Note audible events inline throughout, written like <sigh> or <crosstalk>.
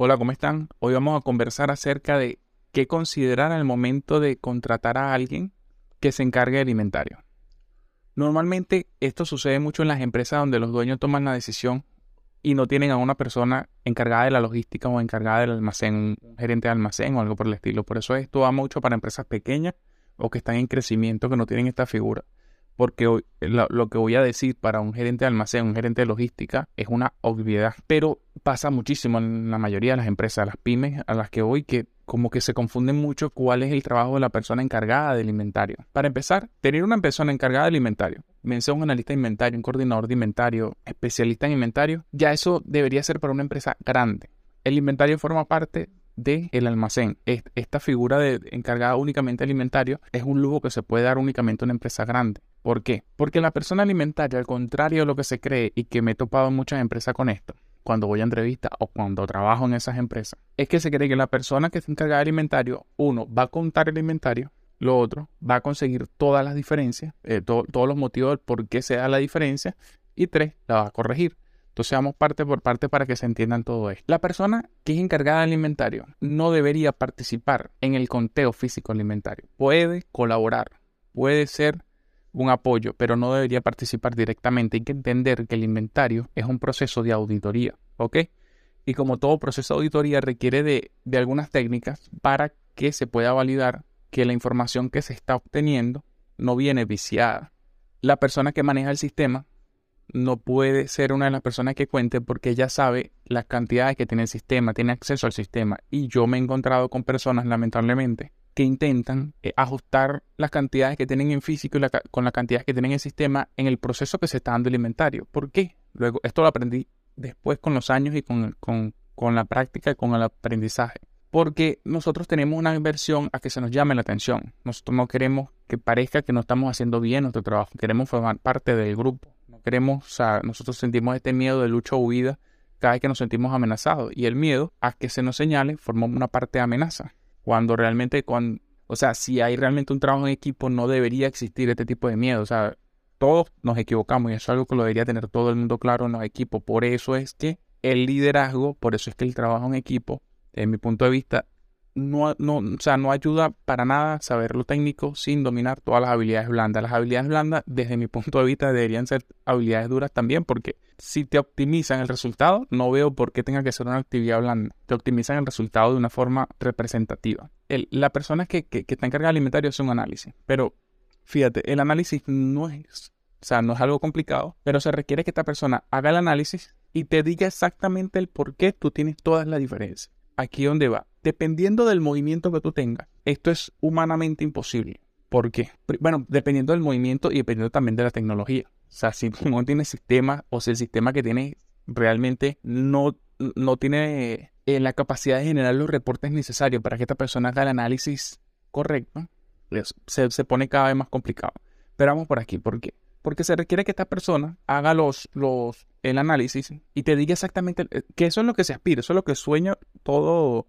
Hola, ¿cómo están? Hoy vamos a conversar acerca de qué considerar al momento de contratar a alguien que se encargue de inventario. Normalmente esto sucede mucho en las empresas donde los dueños toman la decisión y no tienen a una persona encargada de la logística o encargada del almacén, un gerente de almacén o algo por el estilo. Por eso esto va mucho para empresas pequeñas o que están en crecimiento que no tienen esta figura porque lo, que voy a decir para un gerente de almacén, un gerente de logística, es una obviedad, pero pasa muchísimo en la mayoría de las empresas, las pymes a las que voy, que como que se confunden mucho cuál es el trabajo de la persona encargada del inventario. Para empezar, tener una persona encargada del inventario, mención un analista de inventario, un coordinador de inventario, especialista en inventario, ya eso debería ser para una empresa grande. El inventario forma parte del el almacén. Esta figura de encargada únicamente del inventario es un lujo que se puede dar únicamente a una empresa grande. ¿Por qué? Porque la persona alimentaria, al contrario de lo que se cree y que me he topado en muchas empresas con esto, cuando voy a entrevistas o cuando trabajo en esas empresas, es que se cree que la persona que está encargada del inventario, uno, va a contar el inventario, lo otro, va a conseguir todas las diferencias, eh, todos los motivos por qué se da la diferencia, y tres, la va a corregir. Entonces vamos parte por parte para que se entiendan todo esto. La persona que es encargada del inventario no debería participar en el conteo físico del inventario. Puede colaborar, puede ser un apoyo, pero no debería participar directamente. Hay que entender que el inventario es un proceso de auditoría, ¿ok? Y como todo proceso de auditoría requiere de, de algunas técnicas para que se pueda validar que la información que se está obteniendo no viene viciada. La persona que maneja el sistema no puede ser una de las personas que cuente porque ella sabe las cantidades que tiene el sistema, tiene acceso al sistema. Y yo me he encontrado con personas, lamentablemente, que intentan eh, ajustar las cantidades que tienen en físico y con las cantidades que tienen en el sistema en el proceso que se está dando el inventario. ¿Por qué? Luego, esto lo aprendí después con los años y con, con la práctica y con el aprendizaje. Porque nosotros tenemos una inversión a que se nos llame la atención. Nosotros no queremos que parezca que no estamos haciendo bien nuestro trabajo. Queremos formar parte del grupo. No queremos, o sea, nosotros sentimos este miedo de lucha o huida cada vez que nos sentimos amenazados. Y el miedo a que se nos señale forma una parte de amenaza. Cuando realmente, cuando, o sea, si hay realmente un trabajo en equipo, no debería existir este tipo de miedo. O sea, todos nos equivocamos y eso es algo que lo debería tener todo el mundo claro en los equipos. Por eso es que el liderazgo, por eso es que el trabajo en equipo, en mi punto de vista, no, no, o sea, no ayuda para nada saber lo técnico sin dominar todas las habilidades blandas. Las habilidades blandas, desde mi punto de vista, deberían ser habilidades duras también, porque si te optimizan el resultado, no veo por qué tenga que ser una actividad blanda. Te optimizan el resultado de una forma representativa. la persona que, que, está encargada del inventario hace un análisis, pero fíjate, el análisis no es, o sea, no es algo complicado, pero se requiere que esta persona haga el análisis y te diga exactamente el por qué tú tienes todas las diferencias. Aquí donde va dependiendo del movimiento que tú tengas, esto es humanamente imposible. ¿Por qué? Bueno, dependiendo del movimiento y dependiendo también de la tecnología. O sea, si tú no tienes sistema o si el sistema que tienes realmente no, no tiene eh, la capacidad de generar los reportes necesarios para que esta persona haga el análisis correcto, se, se pone cada vez más complicado. Pero vamos por aquí, ¿por qué? Porque se requiere que esta persona haga los, los, el análisis y te diga exactamente eh, que eso es lo que se aspira, eso es lo que sueña todo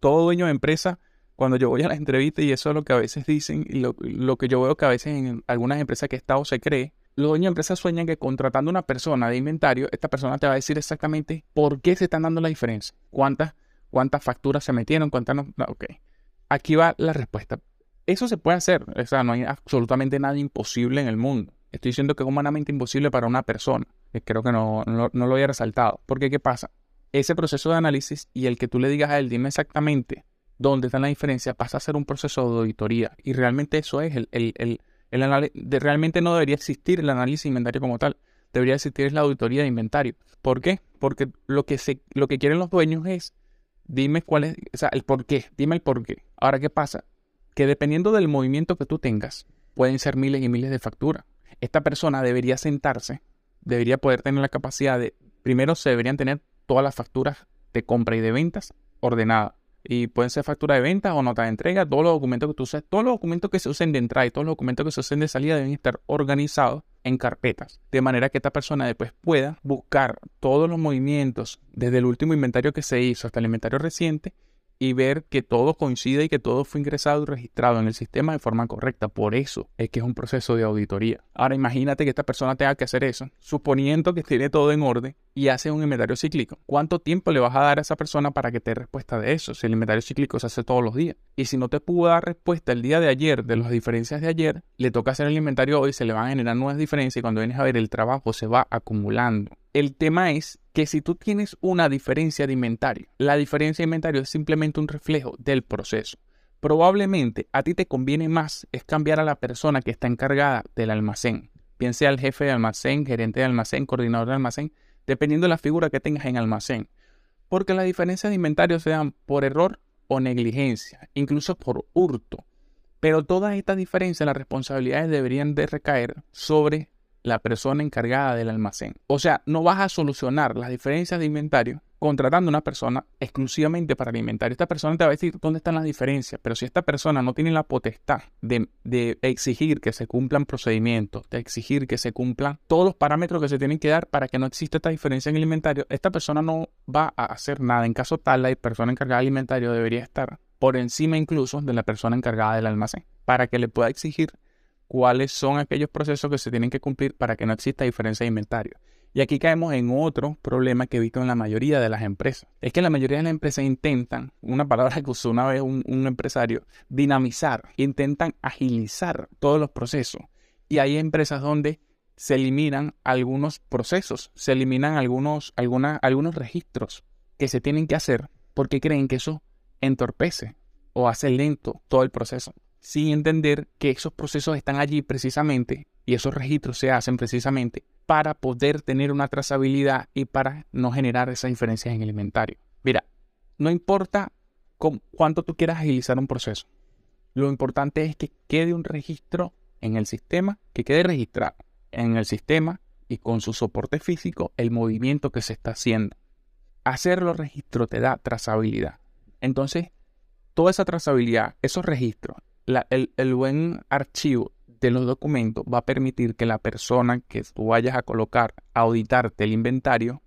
todo dueño de empresa, cuando yo voy a las entrevistas, y eso es lo que a veces dicen, y lo, que yo veo que a veces en algunas empresas que he estado se cree, los dueños de empresas sueñan que contratando una persona de inventario, esta persona te va a decir exactamente por qué se están dando la diferencia, cuántas, cuántas facturas se metieron, cuántas no. Ok, aquí va la respuesta. Eso se puede hacer, o sea, no hay absolutamente nada imposible en el mundo. Estoy diciendo que es humanamente imposible para una persona. Creo que no, no, no lo había resaltado. Porque, ¿qué pasa? ese proceso de análisis y el que tú le digas a él, dime exactamente dónde está la diferencia, pasa a ser un proceso de auditoría. Y realmente eso es el, el, el, el análisis. Realmente no debería existir el análisis de inventario como tal. Debería existir la auditoría de inventario. ¿Por qué? Porque lo que, se, lo que quieren los dueños es, dime cuál es, o sea, el por qué, dime el por qué. Ahora, ¿qué pasa? Que dependiendo del movimiento que tú tengas, pueden ser miles y miles de facturas. Esta persona debería sentarse, debería poder tener la capacidad de, primero se deberían tener todas las facturas de compra y de ventas ordenadas. Y pueden ser factura de venta o nota de entrega, todos los documentos que tú uses, todos los documentos que se usen de entrada y todos los documentos que se usen de salida deben estar organizados en carpetas, de manera que esta persona después pueda buscar todos los movimientos desde el último inventario que se hizo hasta el inventario reciente y ver que todo coincide y que todo fue ingresado y registrado en el sistema de forma correcta. Por eso es que es un proceso de auditoría. Ahora imagínate que esta persona tenga que hacer eso, suponiendo que tiene todo en orden y hace un inventario cíclico. ¿Cuánto tiempo le vas a dar a esa persona para que te dé respuesta de eso? Si el inventario cíclico se hace todos los días. Y si no te pudo dar respuesta el día de ayer de las diferencias de ayer, le toca hacer el inventario hoy, se le van a generar nuevas diferencias y cuando vienes a ver el trabajo se va acumulando. El tema es que si tú tienes una diferencia de inventario, la diferencia de inventario es simplemente un reflejo del proceso. Probablemente a ti te conviene más es cambiar a la persona que está encargada del almacén. Piense al jefe de almacén, gerente de almacén, coordinador de almacén, dependiendo de la figura que tengas en almacén. Porque las diferencias de inventario se dan por error o negligencia, incluso por hurto. Pero todas estas diferencias, las responsabilidades deberían de recaer sobre la persona encargada del almacén. O sea, no vas a solucionar las diferencias de inventario contratando una persona exclusivamente para el inventario. Esta persona te va a decir dónde están las diferencias, pero si esta persona no tiene la potestad de, de, exigir que se cumplan procedimientos, de exigir que se cumplan todos los parámetros que se tienen que dar para que no exista esta diferencia en el inventario, esta persona no va a hacer nada. En caso tal, la persona encargada del inventario debería estar por encima incluso de la persona encargada del almacén, para que le pueda exigir cuáles son aquellos procesos que se tienen que cumplir para que no exista diferencia de inventario. Y aquí caemos en otro problema que he visto en la mayoría de las empresas. Es que la mayoría de las empresas intentan, una palabra que usó una vez un, empresario, dinamizar, intentan agilizar todos los procesos. Y hay empresas donde se eliminan algunos procesos, se eliminan algunos, algunos registros que se tienen que hacer porque creen que eso entorpece o hace lento todo el proceso sin entender que esos procesos están allí precisamente y esos registros se hacen precisamente para poder tener una trazabilidad y para no generar esas diferencias en el inventario. Mira, no importa cuánto tú quieras agilizar un proceso, lo importante es que quede un registro en el sistema, que quede registrado en el sistema y con su soporte físico el movimiento que se está haciendo. Hacer los registros te da trazabilidad. Entonces, toda esa trazabilidad, esos registros el, buen archivo de los documentos va a permitir que la persona que tú vayas a colocar a auditarte el inventario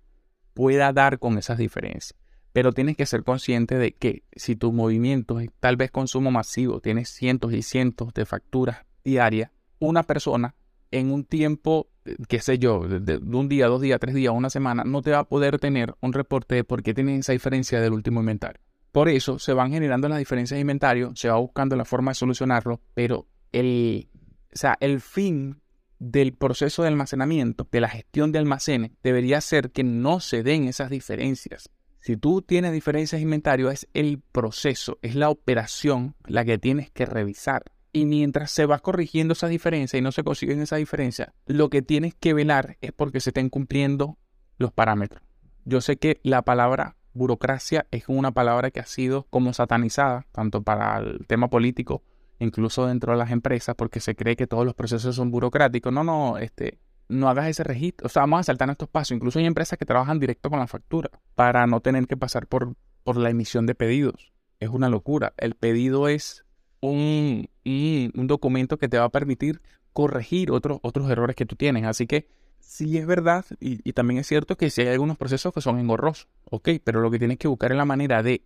pueda dar con esas diferencias. Pero tienes que ser consciente de que si tu movimiento es tal vez consumo masivo, tienes cientos y cientos de facturas diarias, una persona en un tiempo, qué sé yo, de, un día, dos días, tres días, una semana, no te va a poder tener un reporte de por qué tienes esa diferencia del último inventario. Por eso se van generando las diferencias de inventario, se va buscando la forma de solucionarlo, pero el, sea, el fin del proceso de almacenamiento, de la gestión de almacenes, debería ser que no se den esas diferencias. Si tú tienes diferencias de inventario, es el proceso, es la operación la que tienes que revisar. Y mientras se va corrigiendo esa diferencia y no se consiguen esa diferencia, lo que tienes que velar es porque se estén cumpliendo los parámetros. Yo sé que la palabra burocracia es una palabra que ha sido como satanizada, tanto para el tema político, incluso dentro de las empresas, porque se cree que todos los procesos son burocráticos. No, no, este, no hagas ese registro. O sea, vamos a saltar estos pasos. Incluso hay empresas que trabajan directo con la factura para no tener que pasar por, por la emisión de pedidos. Es una locura. El pedido es un, un documento que te va a permitir corregir otros, otros errores que tú tienes. Así que sí es verdad y, también es cierto que si hay algunos procesos que son engorrosos, ok, pero lo que tienes que buscar es la manera de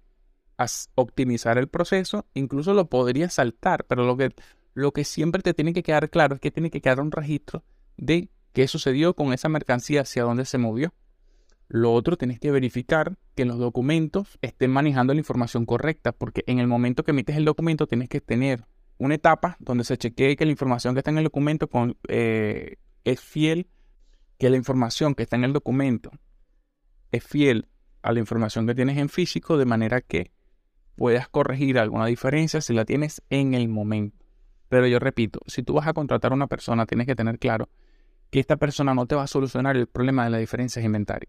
optimizar el proceso, incluso lo podrías saltar, pero lo que, lo que siempre te tiene que quedar claro es que tiene que quedar un registro de qué sucedió con esa mercancía, hacia dónde se movió. Lo otro, tienes que verificar que los documentos estén manejando la información correcta, porque en el momento que emites el documento tienes que tener una etapa donde se chequee que la información que está en el documento eh, es fiel que la información que está en el documento es fiel a la información que tienes en físico, de manera que puedas corregir alguna diferencia si la tienes en el momento. Pero yo repito, si tú vas a contratar a una persona, tienes que tener claro que esta persona no te va a solucionar el problema de la diferencia de inventario.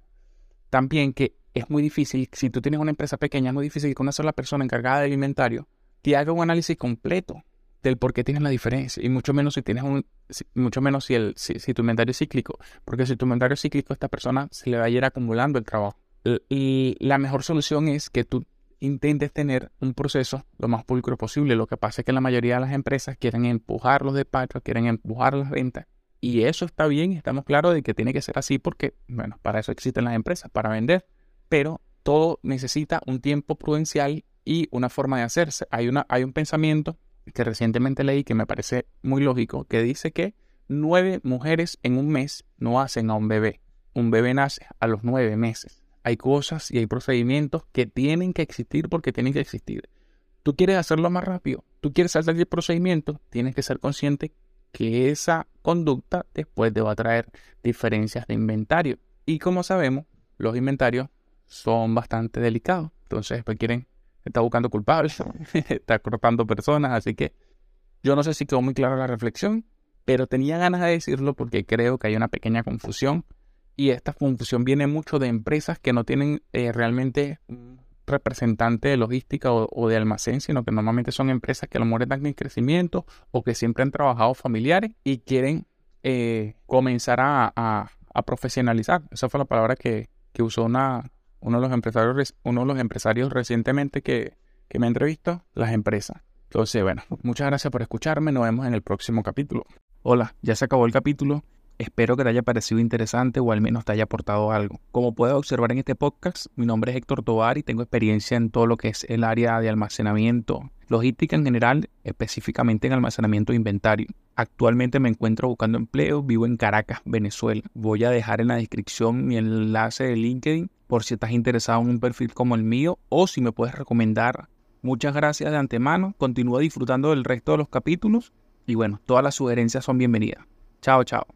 También que es muy difícil, si tú tienes una empresa pequeña, es muy difícil que una sola persona encargada del inventario te haga un análisis completo del por qué tienes la diferencia. Y mucho menos si tienes un, mucho menos si, el, si, tu inventario es cíclico. Porque si tu inventario es cíclico, esta persona se le va a ir acumulando el trabajo. Y la mejor solución es que tú intentes tener un proceso lo más pulcro posible. Lo que pasa es que la mayoría de las empresas quieren empujar los despachos, quieren empujar las ventas. Y eso está bien, estamos claros de que tiene que ser así porque, bueno, para eso existen las empresas, para vender. Pero todo necesita un tiempo prudencial y una forma de hacerse. Hay, una, hay un pensamiento que recientemente leí que me parece muy lógico, que dice que nueve mujeres en un mes no hacen a un bebé. un bebé nace a los nueve meses. Hay cosas y hay procedimientos que tienen que existir porque tienen que existir. Tú quieres hacerlo más rápido, tú quieres saltar el procedimiento, tienes que ser consciente que esa conducta después te va a traer diferencias de inventario. Y como sabemos, los inventarios son bastante delicados. Entonces después quieren, está buscando culpables, <laughs> está cortando personas, así que yo no sé si quedó muy clara la reflexión, pero tenía ganas de decirlo porque creo que hay una pequeña confusión y esta confusión viene mucho de empresas que no tienen eh, realmente representante de logística o, de almacén, sino que normalmente son empresas que a lo mejor están en crecimiento o que siempre han trabajado familiares y quieren eh, comenzar a, profesionalizar. Esa fue la palabra que, usó una, uno, de los empresarios, uno de los empresarios recientemente que, que me entrevistó, las empresas. Entonces, bueno, muchas gracias por escucharme. Nos vemos en el próximo capítulo. Hola, ya se acabó el capítulo. Espero que te haya parecido interesante o al menos te haya aportado algo. Como puedes observar en este podcast, mi nombre es Héctor Tovar y tengo experiencia en todo lo que es el área de almacenamiento, logística en general, específicamente en almacenamiento de inventario. Actualmente me encuentro buscando empleo, vivo en Caracas, Venezuela. Voy a dejar en la descripción mi enlace de LinkedIn por si estás interesado en un perfil como el mío o si me puedes recomendar Muchas gracias de antemano. Continúa disfrutando del resto de los capítulos. Y bueno, todas las sugerencias son bienvenidas. Chao, chao.